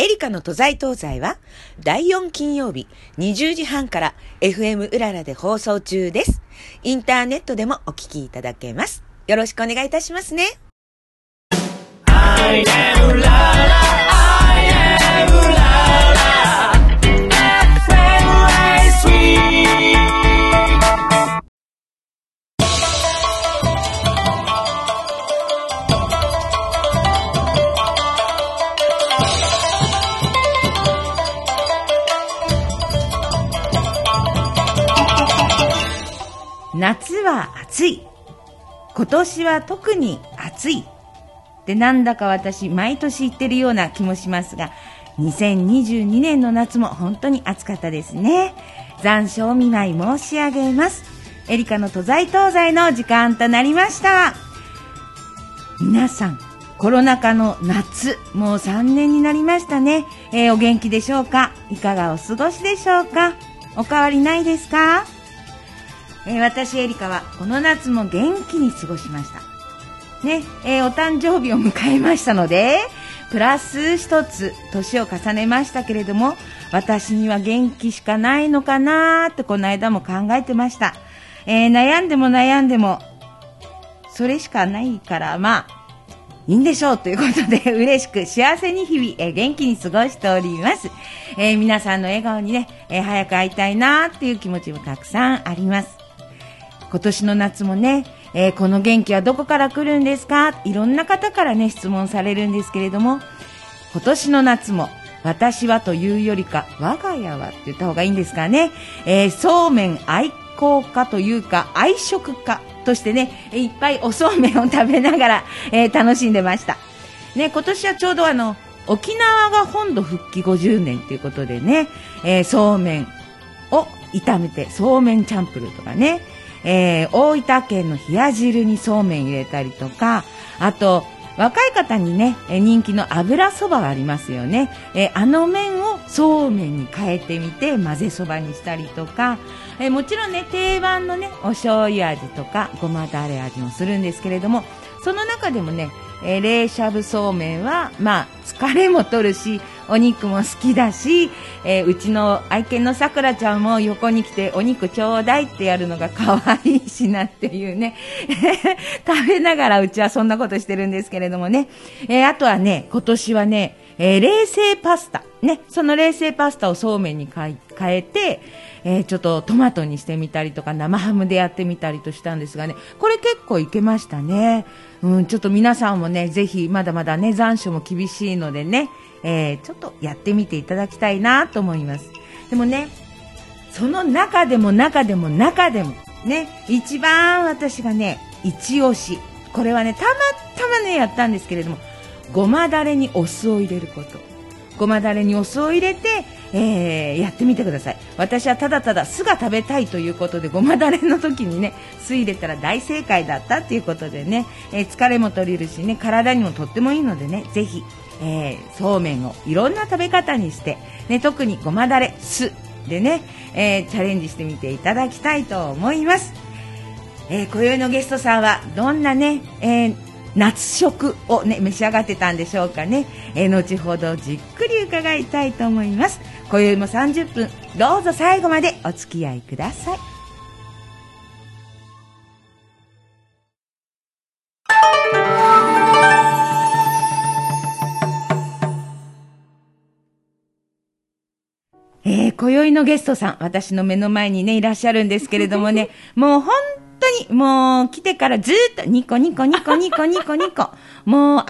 エリカの都在東西は第4金曜日20時半から FM うららで放送中です。インターネットでもお聞きいただけます。よろしくお願いいたしますね。夏は暑い。今年は特に暑い。ってなんだか私毎年言ってるような気もしますが、2022年の夏も本当に暑かったですね。残暑お見舞い申し上げます。エリカの都在東西の時間となりました。皆さん、コロナ禍の夏、もう3年になりましたね。えーお元気でしょうか？いかがお過ごしでしょうか？お変わりないですか？えー私エリカはこの夏も元気に過ごしました。ね、えーお誕生日を迎えましたので、プラス一つ年を重ねましたけれども、私には元気しかないのかなーってこの間も考えてました。えー悩んでも悩んでも、それしかないから、まあ、いいんでしょうということで、嬉しく幸せに日々、えー元気に過ごしております。えー皆さんの笑顔にね、え早く会いたいなっていう気持ちもたくさんあります。今年の夏もね、えーこの元気はどこから来るんですか？いろんな方からね、質問されるんですけれども、今年の夏も、私はというよりか、我が家はって言った方がいいんですかね？えーそうめん愛好家というか、愛食家としてね、いっぱいおそうめんを食べながら、えー楽しんでました。ね、今年はちょうどあの、沖縄が本土復帰50年ということでね、えーそうめんを炒めて、そうめんチャンプルーとかね、えー大分県の冷や汁にそうめん入れたりとか、あと、若い方にね、人気の油そばがありますよね。えーあの麺をそうめんに変えてみて混ぜそばにしたりとか、えーもちろんね、定番のね、お醤油味とかごまだれ味もするんですけれども、その中でもね、えー冷しゃぶそうめんは、まあ、疲れも取るし、お肉も好きだし、えーうちの愛犬のさくらちゃんも横に来てお肉ちょうだいってやるのが可愛いしなっていうね、食べながらうちはそんなことしてるんですけれどもね、えーあとはね、今年はね、えー冷製パスタ。ね、その冷製パスタをそうめんに変え変えて、えーちょっとトマトにしてみたりとか生ハムでやってみたりとしたんですがね、これ結構いけましたね。うん、ちょっと皆さんもね、ぜひまだまだね、残暑も厳しいのでね、えーちょっとやってみていただきたいなと思います。でもね、その中でも中でも中でも、ね、一番私がね、一押し。これはね、たまたまね、やったんですけれども、ごまだれにお酢を入れること。ごまだれにお酢を入れて、えーやってみてください。私はただただ酢が食べたいということで、ごまだれの時にね、酢入れたら大正解だったっていうことでね、えー疲れも取れるしね、体にもとってもいいのでね、ぜひ、えーそうめんをいろんな食べ方にして、ね、特にごまだれ、酢でね、えーチャレンジしてみていただきたいと思います。えー今宵のゲストさんはどんなね、えー夏食をね、召し上がってたんでしょうかね。えー後ほどじっくり伺いたいと思います。今宵も30分、どうぞ最後までお付き合いください。えー、今宵のゲストさん、私の目の前にね、いらっしゃるんですけれどもね、もう本当に、もう来てからずーっとニコニコニコニコニコニコ、もう、あっはっはっ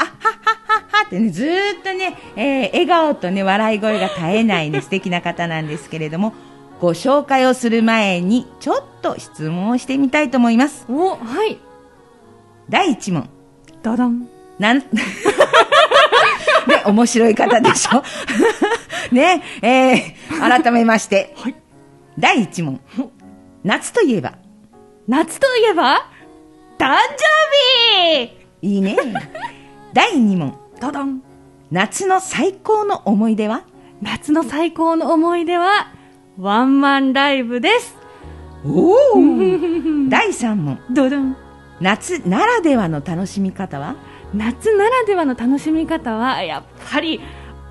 はっはってね、ずーっとね、えー笑顔とね、笑い声が絶えないね、素敵な方なんですけれども、ご紹介をする前に、ちょっと質問をしてみたいと思います。お、はい。第1問。ダダン。なん、ね、面白い方でしょ？ね、えー、改めまして、はい第1問。夏といえば、夏といえば、誕生日いいね。第2問。ダダン。夏の最高の思い出は？夏の最高の思い出は、ワンマンライブです。おお 第3問。ドドン。夏ならではの楽しみ方は？夏ならではの楽しみ方は、やっぱり、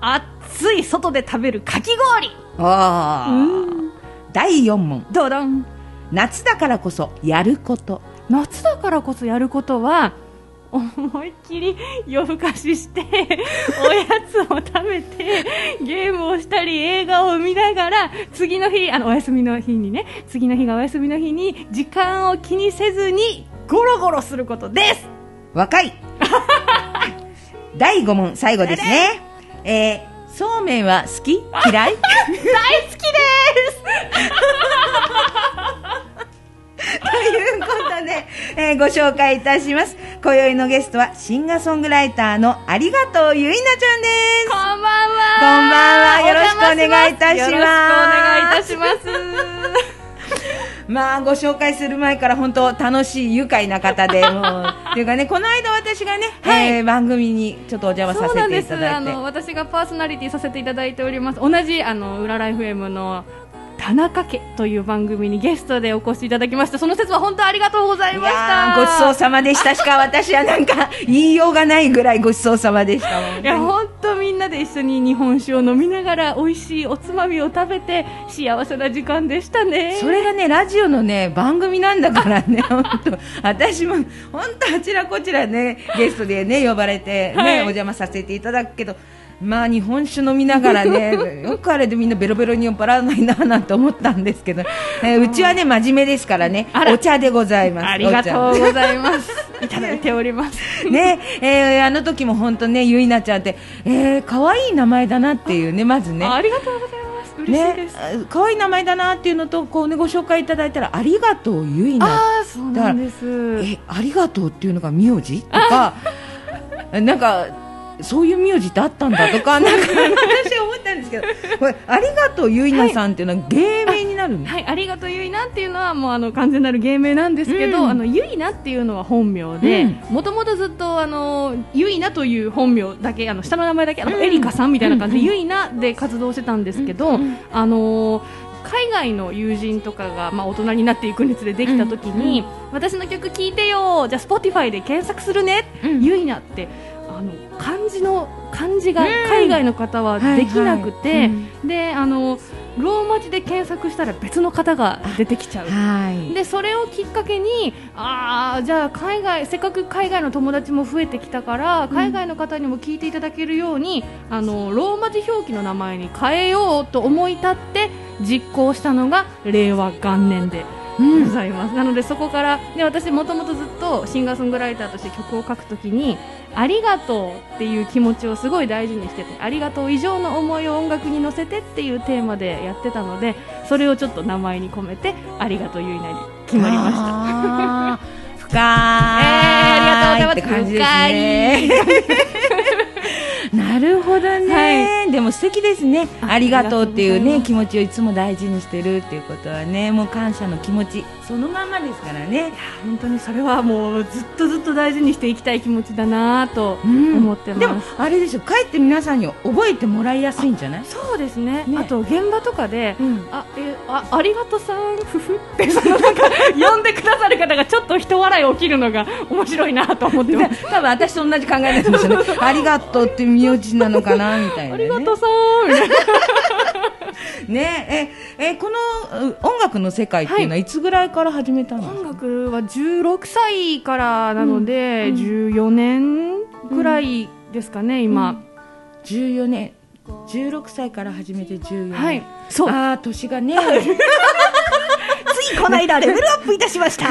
暑い外で食べるかき氷ああうん第4問ドドン夏だからこそやること。夏だからこそやることは思いっきり夜更かしして おやつを食べてゲームをしたり映画を見ながら次の日あのお休みの日にね次の日がお休みの日に時間を気にせずにゴロゴロすることです。若い。第5問最後ですね。えー、そうめんは好き？嫌い？大好きです。ということで、えーご紹介いたします。今宵のゲストはシンガーソングライターのありがとうゆいなちゃんです。こんばんは。こんばんは。よろしくお願いいたします。よろしくお願いいたしますまあご紹介する前から本当楽しい愉快な方で もうっていうかねこの間私がね、はい。えー番組にちょっとお邪魔させていただいて。あの私がパーソナリティさせていただいております。同じあの裏ライフ M の田中家という番組にゲストでお越しいただきました。その説は本当ありがとうございいました。ごちそうさまでした。しか私はなんか言いようがないぐらいごちそうさまでしたいや本当みんなで一緒に日本酒を飲みながら美味しいおつまみを食べて幸せな時間でしたね。それがねラジオのね番組なんだからね。本当私も本当あちらこちらねゲストでね呼ばれてね、はい。お邪魔させていただくけどまあ日本酒飲みながらね よくあれでみんなベロベロに酔っ払わないななんて思ったんですけど、えーうちはね真面目ですからねお茶でございますありがとうございます。いただいております。ねえーあの時も本当ねゆいなちゃんってえー可愛い名前だなっていうねまずね。ありがとうございます。ね可愛い名前だなっていうのとこう、ね、ご紹介いただいたらありがとうゆいな。ああそうなんです。えありがとうっていうのが名字？とか なんかそういう名字ってあったんだとかなんか私は思ったんですけどこれありがとうゆいなさんっていうのは芸名になるんです、はい、ありがとうゆいなっていうのはもうあの完全なる芸名なんですけど、うん。あのゆいなっていうのは本名でうん。もともとずっとあのゆいなという本名だけあの下の名前だけあの、うん。エリカさんみたいな感じで、うん。ゆいなで活動してたんですけど、うん。あの海外の友人とかが、まあ、大人になっていくにつれできた時に、私の曲聴いてよじゃあ Spotify で検索するね、うん。ゆいなってあの漢字の漢字が海外の方はできなくて、はいはいうん。であのローマ字で検索したら別の方が出てきちゃう。はい。でそれをきっかけにあーじゃあ海外せっかく海外の友達も増えてきたから海外の方にも聞いていただけるように、あのローマ字表記の名前に変えようと思い立って実行したのが令和元年でうん。ございます、なのでそこからで私もともとずっとシンガーソングライターとして曲を書くときにありがとうっていう気持ちをすごい大事にしててありがとう以上の思いを音楽に乗せてっていうテーマでやってたのでそれをちょっと名前に込めてありがとうゆいなに決まりました。深い、えーありがとうございます。って感じですね。なるほどね、でも素敵ですね。あありがとうっていうね気持ちをいつも大事にしてるっていうことはねもう感謝の気持ちそのままですからね。本当にそれはもうずっとずっと大事にしていきたい気持ちだなと思ってます、でもあれでしょかえって皆さんに覚えてもらいやすいんじゃない？そうですね。ね。あと現場とかで、うん。あえあありがとさんふふってそのなんか呼んでくださる方がちょっと人笑い起きるのが面白いなと思って多分私と同じ考えなんですよ ね。ありがとうって名字なのかなみたいな、ね、ありがとさん。みたいなねええこのう音楽の世界っていうのはい。つぐらいから始めたの、音楽は16歳からなので、14年ぐらいですかね、今、14年。16歳から始めて14年。はい。そう。ああ年がね。ついこの間レベルアップいたしました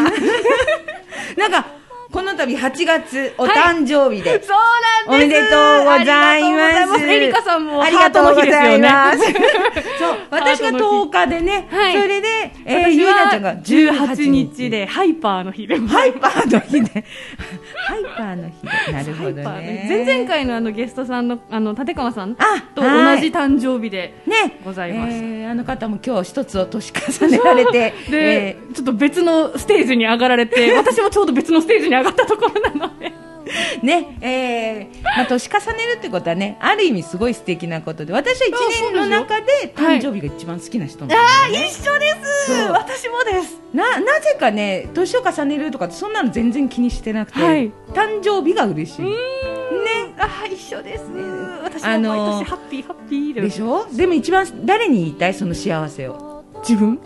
なんかこの度8月お誕生日で、そうなんです。おめでとうございます。エリカさんもありがとうございます。そう、私が10日でね、はい。それで、えー、私ゆいなちゃはんが18 18日。でハイパーの日で。ハイパーの日で、ハイパーの日。で、なるほどね。日。前々回のあのゲストさんのあの立川さんあと同はい。じ誕生日で、ね、ございます。えーあの方も今日一つを年重ねられて、で、えちょっと別のステージに上がられて私もちょうど別のステージに上がったところなので。ーね、えーまあ、年重ねるってことはね、ある意味すごい素敵なことで、私は一年の中で誕生日が一番好きな人なんね、一緒です。私もです。ななぜかね年を重ねるとかそんなの全然気にしてなくて、はい。誕生日が嬉しい、ね。あ一緒です私も毎年ハッピーハッピーでしょ？でも一番誰に言いたい？その幸せを。自分？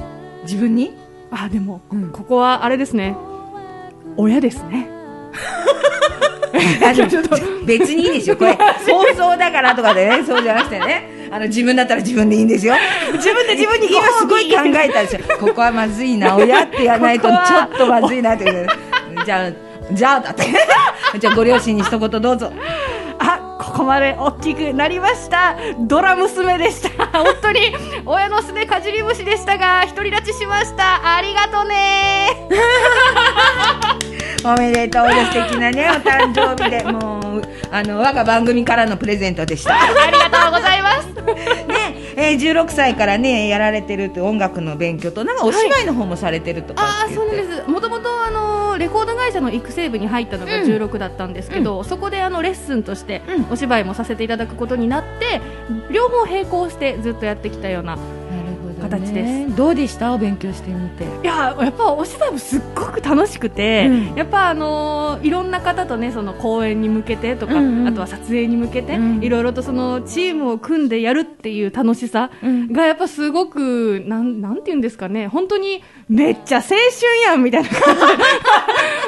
自分に？あでも、うん。ここはあれですね親ですね。別にいいですよ。これ放送だからとかでね そうじゃなくてね。あの自分だったら自分でいいんですよ。自分で自分に今すごい考えたんですよ。ここはまずいな親ってやらないとちょっとまずいなって。じゃあじゃあだって。じゃあご両親に一言どうぞあここまで大きくなりました。ドラ娘でした。本当に親のすねかじり虫でしたが独り立ちしました。ありがとね。おめでとう。素敵なねお誕生日で。もうあの我が番組からのプレゼントでした。ありがとうございます。ね、えー、16歳からねやられてるって音楽の勉強となんかお芝居の方もされてるとかああそうなんです。もともとレコード会社の育成部に入ったのがうん。16だったんですけど、そこであのレッスンとしてうん。お芝居もさせていただくことになって両方並行してずっとやってきたような形です。どうでした？お勉強してみて。いややっぱお芝居もすっごく楽しくて、うん。やっぱあのーいろんな方とねその公演に向けてとか、うんうん。あとは撮影に向けて、うん。いろいろとそのチームを組んでやるっていう楽しさうん。がやっぱすごくなんなんて言うんですかね本当にめっちゃ青春やんみたいな感じで。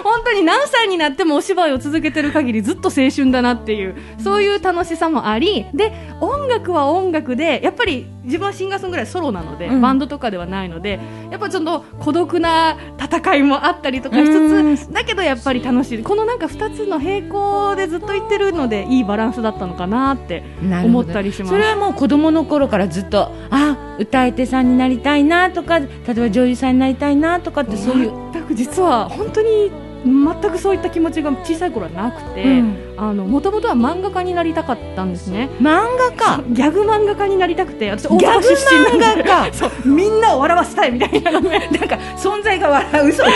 本当に何歳になってもお芝居を続けてる限りずっと青春だなっていうそういう楽しさもあり。で音楽は音楽でやっぱり自分はシンガーソングライターソロなので、うん。バンドとかではないのでやっぱちょっと孤独な戦いもあったりとかしうん。つつだけどやっぱり楽しい。このなんか2つの並行でずっと言ってるのでいいバランスだったのかなって思ったりします。それはもう子供の頃からずっとあ歌い手さんになりたいなとか例えば女優さんになりたいなとかってそういう、全く実は本当に全くそういった気持ちが小さい頃はなくて、うん。あの元々は漫画家になりたかったんですね。漫画家ギャグ漫画家になりたくて私大ギャグ阪出身なんで。漫画家みんなを笑わせたいみたいななんか存在が笑う。嘘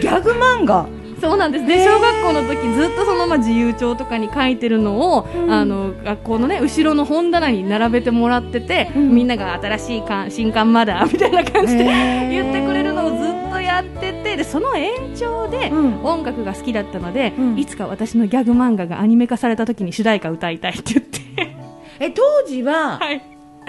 ギャグ漫画？そうなんです。ね小学校の時ずっとそのまあ自由帳とかに書いてるのを、うん。あの学校のね後ろの本棚に並べてもらってて、うん。みんなが新しい刊新刊まだみたいな感じで言ってくれるのをずっとやっててでその延長で、うん。音楽が好きだったので、うん。いつか私のギャグ漫画がアニメ化された時に主題歌歌いたいって言って、え当時は、はい、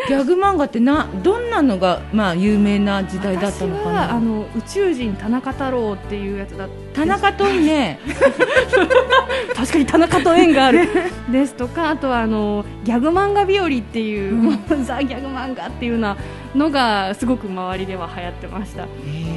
ギャグ漫画ってなどんなのがまあ有名な時代だったのか私はあなの宇宙人田中太郎っていうやつだった田中といね。確かに田中と縁がある。ですとかあとはあのギャグ漫画日和っていう、うん。ザ・ギャグ漫画っていうようなのがすごく周りでは流行ってました。もう本当におもう大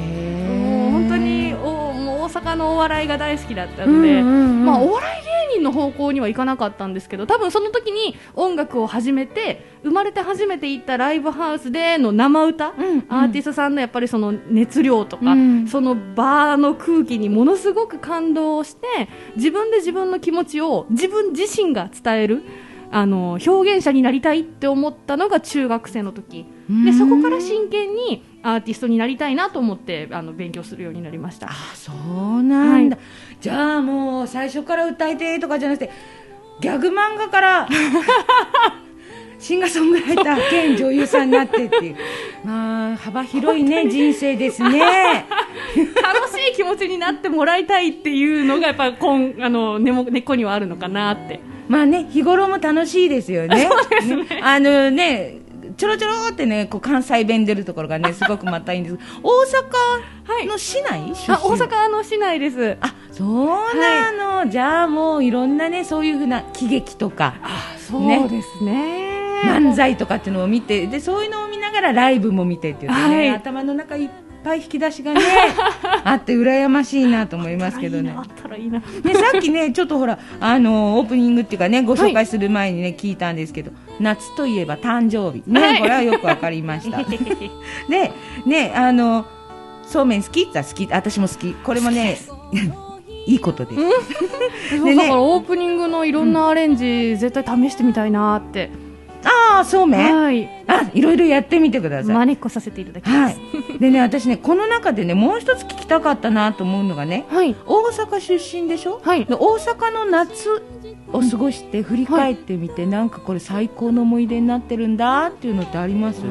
阪のお笑いが大好きだったので、まあ、お笑い芸人の方向にはいかなかったんですけど多分その時に音楽を始めて生まれて初めて行ったライブハウスでの生歌、うんアーティストさんのやっぱりその熱量とか、うん。その場の空気にものすごく感動して自分で自分の気持ちを自分自身が伝えるあの表現者になりたいって思ったのが中学生の時。でそこから真剣にアーティストになりたいなと思ってあの勉強するようになりました。あそうなんだ、はじゃあもう最初から歌い手とかじゃなくてギャグ漫画から シンガーソングライター兼女優さんになってっていう。まあ幅広いね人生ですね。楽しい気持ちになってもらいたいっていうのがやっぱこんあの根も根っこにはあるのかなって。まあね日頃も楽しいですよね。ねあのねちょろちょろってねこう関西弁出るところがね すごくまたいいんです。大阪の市内、出身？あ大阪の市内です。あそうなの、じゃあもういろんなねそういうふうな喜劇とかそうですね。漫才とかっていうのを見てでそういうのを見ながらライブも見てっていうね、はい。頭の中いっぱい引き出しがね あって羨ましいなと思いますけどね。あったらいいな。いいねさっきねちょっとほらあのオープニングっていうかねご紹介する前にね、聞いたんですけど夏といえば誕生日。ね、はい。これはよくわかりました。でねあのそうめん好き？って言ったら好き。私も好き。これもねいいことです、でねだからオープニングのいろんなアレンジ、絶対試してみたいなってああそうめん、はい。あいろいろやってみてください。真似っこさせていただきまはい。す、でね私ねこの中でねもう一つ聞きたかったなと思うのがねはい。大阪出身でしょ、はい。で大阪の夏を過ごして振り返ってみて、なんかこれ最高の思い出になってるんだっていうのってあります？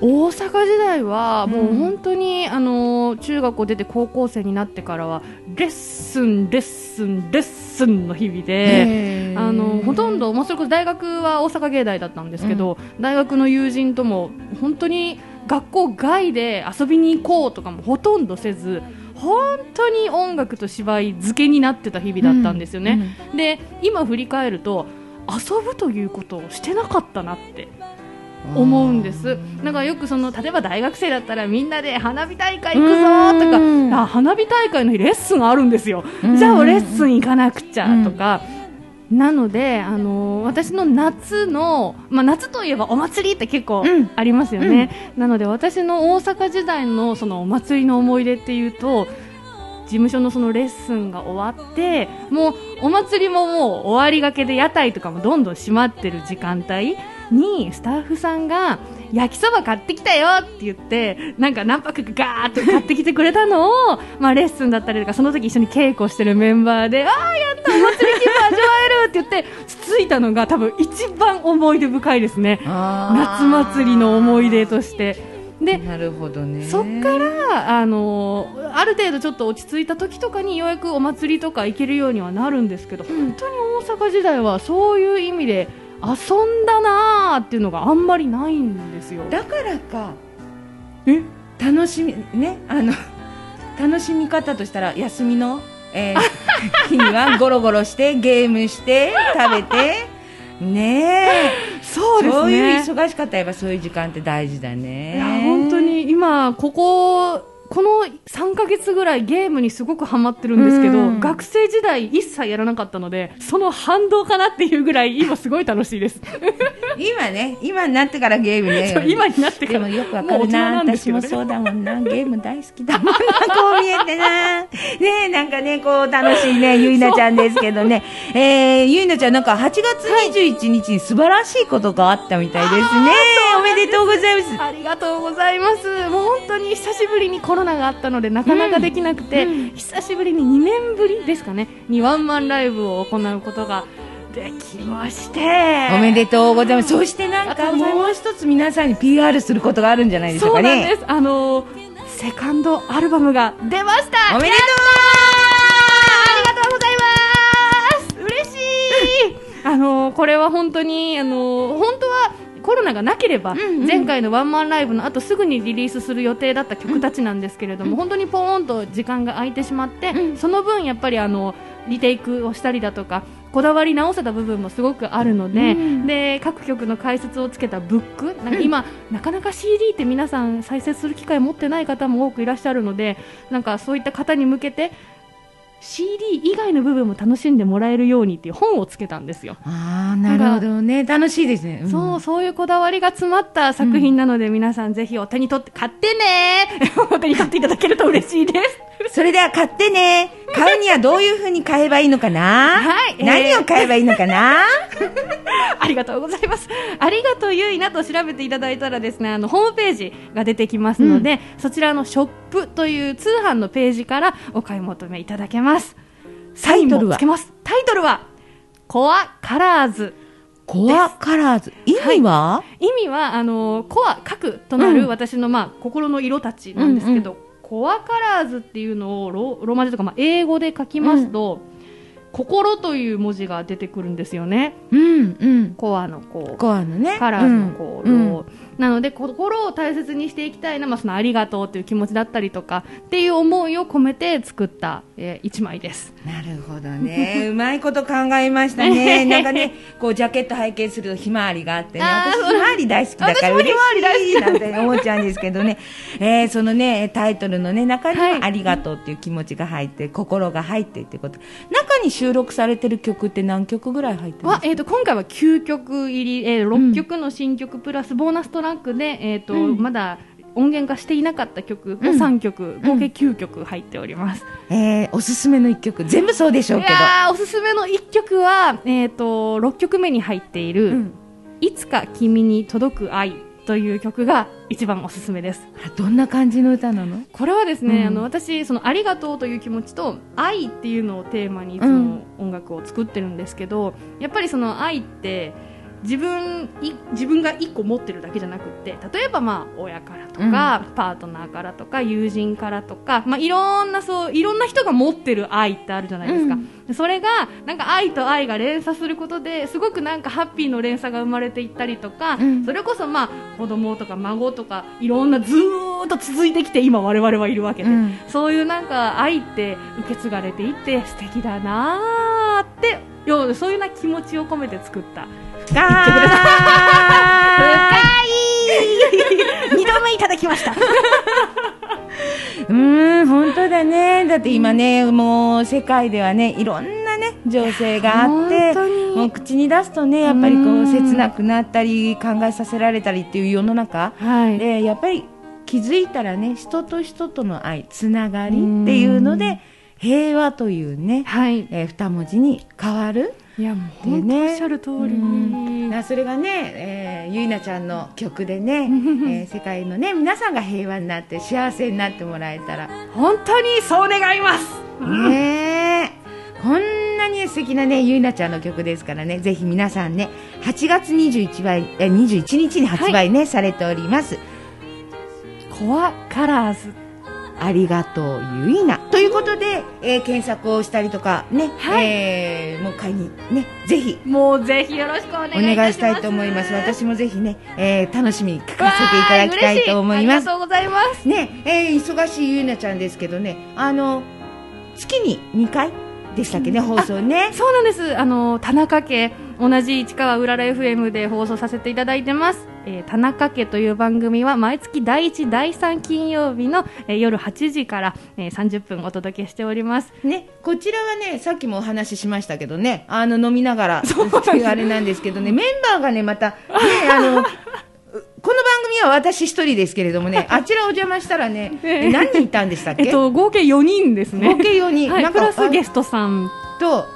大阪時代はもううん。本当に、あの中学校出て高校生になってからはレッスンレッスンレッスンの日々で。あのほとんど、まあ、それこそ大学は大阪芸大だったんですけど、大学の友人とも本当に学校外で遊びに行こうとかもほとんどせず本当に音楽と芝居漬けになってた日々だったんですよね、で今振り返ると遊ぶということをしてなかったなって思うんです。だからよくその例えば大学生だったらみんなで花火大会行くぞとか花火大会の日レッスンあるんですよ。うん。じゃあレッスン行かなくちゃとか、なので、あのー私の夏の、まあ、夏といえばお祭りって結構うん。ありますよね、なので私の大阪時代のそのお祭りの思い出っていうと事務所のそのレッスンが終わってもうお祭りももう終わりがけで屋台とかもどんどん閉まってる時間帯にスタッフさんが焼きそば買ってきたよって言ってなんか何泊かガーッと買ってきてくれたのをまあレッスンだったりとかその時一緒に稽古してるメンバーでああやったお祭り気分味わえるって言ってつついたのが多分一番思い出深いですね夏祭りの思い出として。でなるほどねそっから、あのある程度ちょっと落ち着いた時とかにようやくお祭りとか行けるようにはなるんですけど、本当に大阪時代はそういう意味で遊んだなーっていうのがあんまりないんですよ。だからか。え？楽しみねあの楽しみ方としたら休みの、えー日にはゴロゴロしてゲームして食べて。ねえ。そうですね。そういう忙しかったらやっぱそういう時間って大事だね。いや本当に今こここの3ヶ月ぐらいゲームにすごくハマってるんですけど、うん。学生時代一切やらなかったのでその反動かなっていうぐらい今すごい楽しいです。今ね今になってからゲームね。今になってから。でもよくわかるなね。私もそうだもんな。ゲーム大好きだもんなこう見えてな。ねえなんかねこう楽しいねゆいなちゃんですけどね。えー、ゆいなちゃんなんか8月21日に素晴らしいことがあったみたいですね、おめでとうございます。ありがとうございます。もう本当に久しぶりにコロナがあったのでなかなかできなくて、久しぶりに2年ぶりですかね。にワンマンライブを行うことができまして。おめでとうございます。そしてなんかもう一つ皆さんに PR することがあるんじゃないでしょうそうかねなんです。あのセカンドアルバムが出ました。おめでとありがとうございます。嬉しい。あのこれは本当にあの本当はコロナがなければ、前回のワンマンライブの後すぐにリリースする予定だった曲たちなんですけれども、本当にポーンと時間が空いてしまって、その分やっぱりあのリテイクをしたりだとかこだわり直せた部分もすごくあるので,、で各曲の解説をつけたブックなんか今、なかなか CD って皆さん再生する機会持ってない方も多くいらっしゃるのでなんかそういった方に向けて CD 以外の部分も楽しんでもらえるようにっていう本をつけたんですよ。うああなるほどね。楽しいですね、ん。そう、そういうこだわりが詰まった作品なので、皆さんぜひお手に取って買ってね。お手に取っていただけると嬉しいです。それでは買ってね。買うにはどういうふうに買えばいいのかな？はい。えー何を買えばいいのかな、ありがとうございます。ありがとうゆいなと調べていただいたらですね、あの、ホームページが出てきますので、そちらのショップという通販のページからお買い求めいただけます。タイトルは？サインもつけます。タイトルは、コアカラーズ。コアカラーズ。意味は、意味はあのコア核となるうん私の、まあ、心の色たちなんですけど、コアカラーズっていうのをロローマ字とか、まあ、英語で書きますと、心という文字が出てくるんですよねうん、うん。コアのこうコアのね。カラーズのこう、うんなので心を大切にしていきたいな、まあ、そのありがとうという気持ちだったりとかっていう思いを込めて作った、えー一枚ですなるほどね。うまいこと考えましたね。なんかね、こう、ジャケット拝見するとひまわりがあってね。私、ひまわり大好きだから私も嬉ひまわり大しいなんて思っちゃうんですけどね。えーそのね、タイトルのね、中にありがとうっていう気持ちが入って、心が入ってってこと。中に収録されてる曲って何曲ぐらい入ってますは、えー、と今回は9曲入り、えー、6曲の新曲プラスボーナストラックで、えーとうん。まだ音源化していなかった曲をうん。3曲、合計9曲入っております、えーおすすめの一曲。全部そうでしょういけど。おすすめの1曲は、えー、と6曲目に入っている「うん。いつか君に届く愛」という曲が一番おすすめです。あどんな感じの歌なの？これはですね、うん。あの私そのありがとうという気持ちと愛っていうのをテーマにいつうん。も音楽を作ってるんですけど、やっぱりその愛って自分い自分が1個持ってるだけじゃなくって例えばまあ親からとか、パートナーからとか友人からとか、まあ、いろんなそういろんな人が持ってる愛ってあるじゃないですか、うん。それがなんか愛と愛が連鎖することですごくなんかハッピーの連鎖が生まれていったりとか、うん。それこそまあ子供とか孫とかいろんなずーっと続いてきて今我々はいるわけで、うん。そういうなんか愛って受け継がれていって素敵だなーってようそういうな気持ちを込めて作った深い。二度目いただきました。うーん、本当だね。だって今ね、もう世界ではね、いろんなね、情勢があって、もう口に出すとね、やっぱりこうんう、切なくなったり、考えさせられたりっていう世の中。はい。で、やっぱり気づいたらね、人と人との愛、つながりっていうので、平和というね、はい。えー二文字に変わる。いやもう本当おっしゃる通りうん。なそれがね、えーゆいなちゃんの曲でね、えー世界のね皆さんが平和になって幸せになってもらえたら。本当にそう願います。ねえ。こんなに素敵なねゆいなちゃんの曲ですからね。ぜひ皆さんね8月21日え21日に発売ね、されております。コアカラーズありがとうゆいな。ということで、えー検索をしたりとかね、はい。えーもう買いにねぜひ。もうぜひよろしくお願いおします。願いしたいと思います。私もぜひね、えー楽しみに書かせていただきたいと思います。ありがとうございます。ね、えー忙しいゆいなちゃんですけどね、あの月に2回でしたっけね、放送ね。そうなんです。あの田中家同じ市川うらら FM で放送させていただいてます、えー田中家という番組は毎月第1第3金曜日の、えー夜8時から、えー30分お届けしております。ね、こちらはね、さっきもお話ししましたけどね、あの飲みながら あれなんですけどね、メンバーがね、また、ね、あの、この番組は私一人ですけれどもね、あちらお邪魔したらね、ええ何人いたんでしたっけ、えっと合計4人ですね。合計4人、はい、なんかプラスゲストさんと、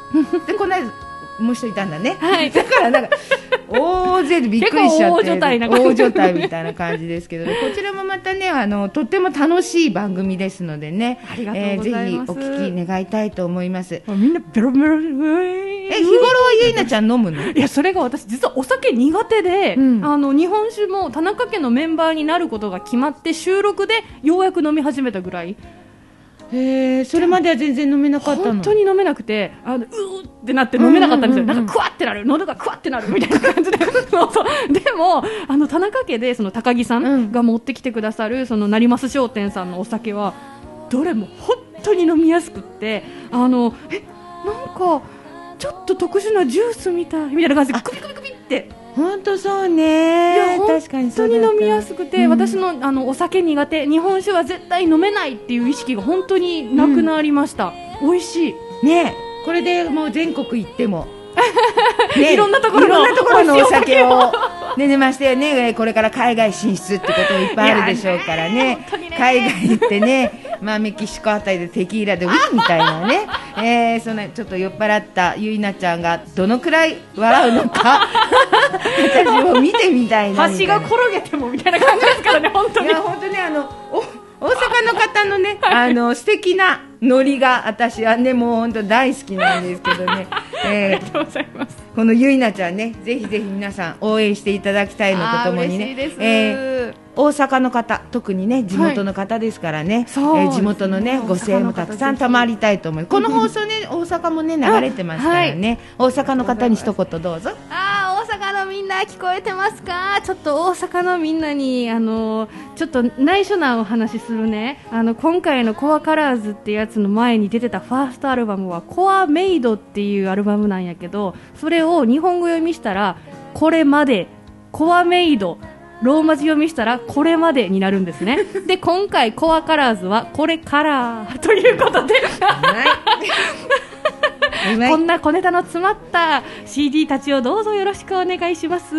で、この間、もう一人いたんだね。はいだからなんか、大勢でびっくりしちゃって。大所帯みたいな感じですけど、こちらもまたね、あの、とっても楽しい番組ですのでね。ありがとうございますえーぜひお聞き願いたいと思います。みんなベロベロえ、日頃はゆいなちゃん飲むの？いやそれが私実はお酒苦手で、うんあの日本酒も田中家のメンバーになることが決まって収録でようやく飲み始めたぐらいへえ、それまでは全然飲めなかったの？本当に飲めなくてあのうーってなって飲めなかったんですよ、なんかクワってなる。喉がクワってなる。みたいな感じで。そうそう。でもあの田中家でその高木さうんんが持ってきてくださるその成増商店さんのお酒はどれも本当に飲みやすくってあのえなんかちょっと特殊なジュースみたいみたいな感じでクビクビクビって本当そういね。や確かに本当に飲みやすくて、うん。私のあのお酒苦手。日本酒は絶対飲めないっていう意識が本当になくなりました、美味しい。ね。これでもう全国行っても、ね。いろんなところのお酒を、ね、出ましたよね、えーこれから海外進出ってこともいっぱいあるでしょうからね。ね。海外行ってね、まあ、メキシコあたりでテキーラでウィンみたいなね、えーそのちょっと酔っ払ったゆいなちゃんがどのくらい笑うのか、私も見てみたいなみたいな。橋が転げてもみたいな感じですからね、本当に。いや本当ねあのお大阪の方のね、あの素敵なノリが私はねもう本当大好きなんですけどね、え ーありがとうございます。このゆいなちゃんねぜひぜひ皆さん応援していただきたいのとともにね。嬉。えー大阪の方特にね地元の方ですからね、そう。えー地元のね大阪の方ご声援もたくさん賜りたいと思いますこの放送ね大阪もね流れてますからね、大阪の方に一言どうぞ。あ阪のみんな聞こえてますか？ちょっと大阪のみんなに、あの、ちょっと内緒なお話しするね。あの、今回のコアカラーズってやつの前に出てたファーストアルバムは、コアメイドっていうアルバムなんやけど、それを日本語読みしたら、これまで、コアメイド、ローマ字読みしたらこれまでになるんですね。で、今回コアカラーズはこれからということで、こんな小ネタの詰まった CD たちをどうぞよろしくお願いします。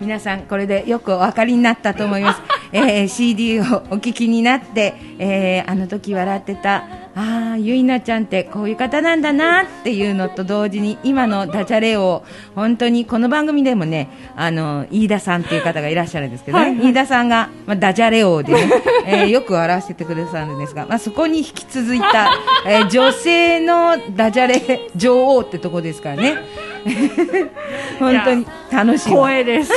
皆さんこれでよくお分かりになったと思います、えー CD をお聞きになって、えーあの時笑ってたああゆいなちゃんってこういう方なんだなっていうのと同時に今のダジャレを本当にこの番組でもねあの飯田さんっていう方がいらっしゃるんですけどね、はい。はい飯田さんが、まあ、ダジャレ王でね、えーよく笑わせてくださるんですが、まあ、そこに引き続いた、えー女性のダジャレ女王ってとこですからね。本当に楽しいわ。光栄です。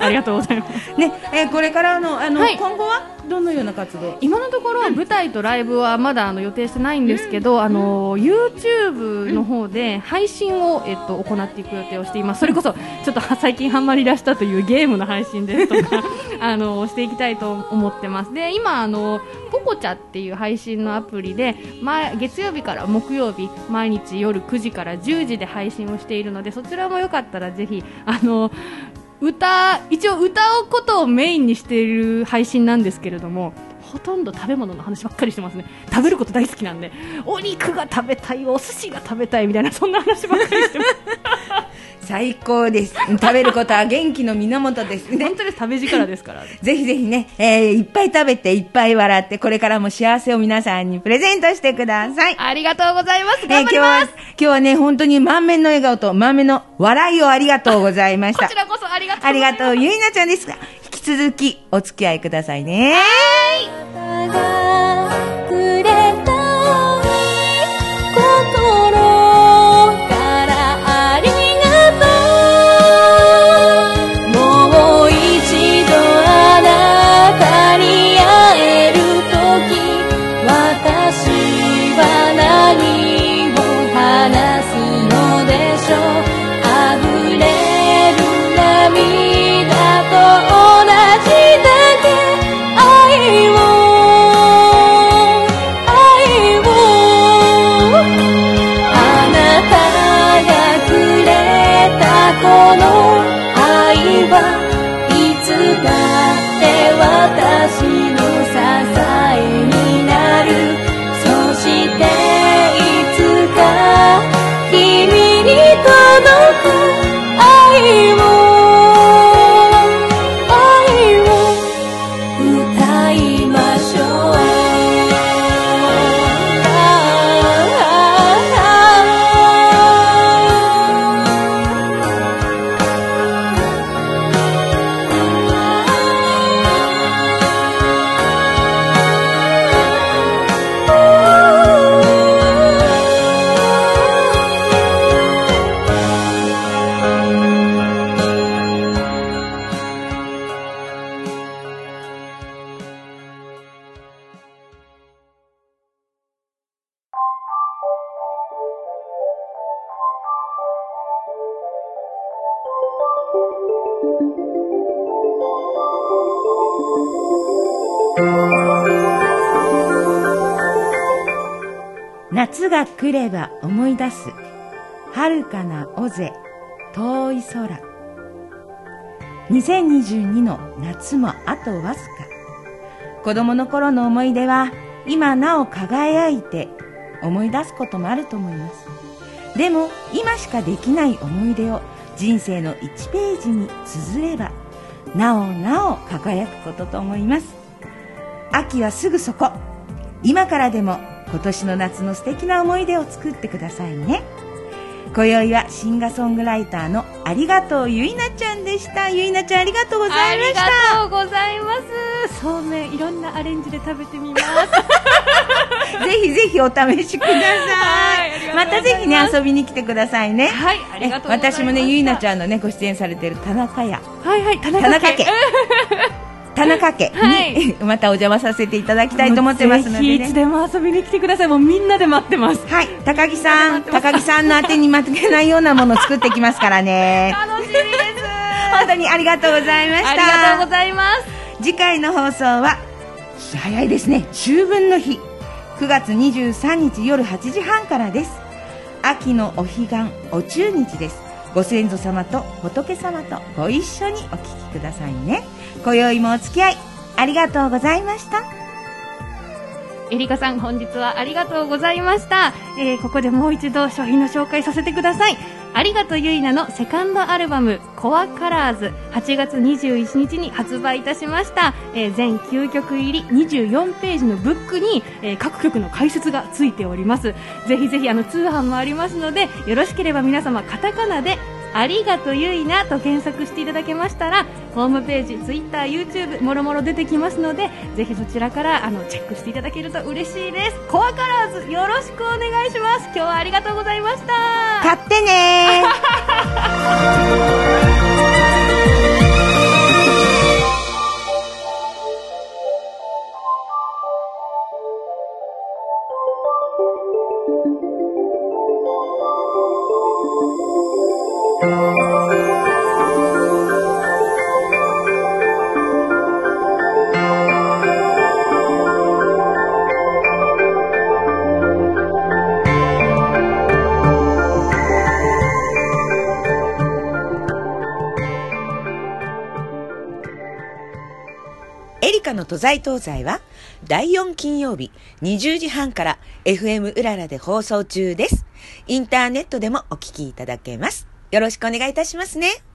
ありがとうございます。ね、えーこれからのあの、はい。今後は？どのような活動？今のところ舞台とライブはまだあの予定してないんですけど、あの YouTube の方で配信を、えっと、行っていく予定をしています。それこそちょっと最近ハマり出したというゲームの配信ですとか あのしていきたいと思ってます。で今あのポコチャっていう配信のアプリで前月曜日から木曜日毎日夜9時から10時で配信をしているのでそちらもよかったらぜひあの歌一応歌うことをメインにしている配信なんですけれどもほとんど食べ物の話ばっかりしてますね。食べること大好きなんでお肉が食べたいお寿司が食べたいみたいなそんな話ばっかりしてます。最高です。食べることは元気の源です。ね。本当に食べ力ですから。ぜひぜひね、えーいっぱい食べていっぱい笑ってこれからも幸せを皆さんにプレゼントしてください。ありがとうございます。えー今日は今日はね本当に満面の笑顔と満面の笑いをありがとうございました。こちらこそありがとうごありがとう。ゆいなちゃんですが引き続きお付き合いくださいね。がく来れば思い出す。遥かな尾瀬遠い空。2022の夏もあとわずか。子供の頃の思い出は今なお輝いて思い出すこともあると思います。でも今しかできない思い出を人生の1ページに綴ればなおなお輝くことと思います。秋はすぐそこ。今からでも今年の夏の素敵な思い出を作ってくださいね。今宵はシンガーソングライターのありがとうゆいなちゃんでした。ゆいなちゃんありがとうござありいました。がとうございますそうめんいろんなアレンジで食べてみます。ぜひぜひお試しください。はいます。またぜひね、遊びに来てくださいね。はいありがとうございました私もね、ゆいなちゃんのね、ご出演されている田中屋、はいはい田田中家、田中家に、またお邪魔させていただきたいと思ってますのでね。いつでも遊びに来てください。もうみんなで待ってます。はい、高木さん、高木さんの宛てに負けないようなものを作ってきますからね。楽しみです。本当にありがとうございました。ありがとうございます。次回の放送は早いですね。秋分の日。9月23日夜8時半からです。秋のお彼岸お中日です。ご先祖様と仏様とご一緒にお聞きくださいね今宵もお付き合いありがとうございました。えりかさん本日はありがとうございました、えーここでもう一度商品の紹介させてください。ありがとうゆいなのセカンドアルバム「コアカラーズ8月21日に発売いたしました、えー全9曲入り24ページのブックに、えー各曲の解説がついております。ぜひぜひあの通販もありますのでよろしければ皆様カタカナでありがとうゆいなと検索していただけましたらホームページ、ツイッター、YouTube もろもろ出てきますのでぜひそちらからあのチェックしていただけると嬉しいです。コアカラーズよろしくお願いします。今日はありがとうございました。都在東西は第4金曜日20時半から FM うららで放送中です。インターネットでもお聞きいただけます。よろしくお願いいたしますね。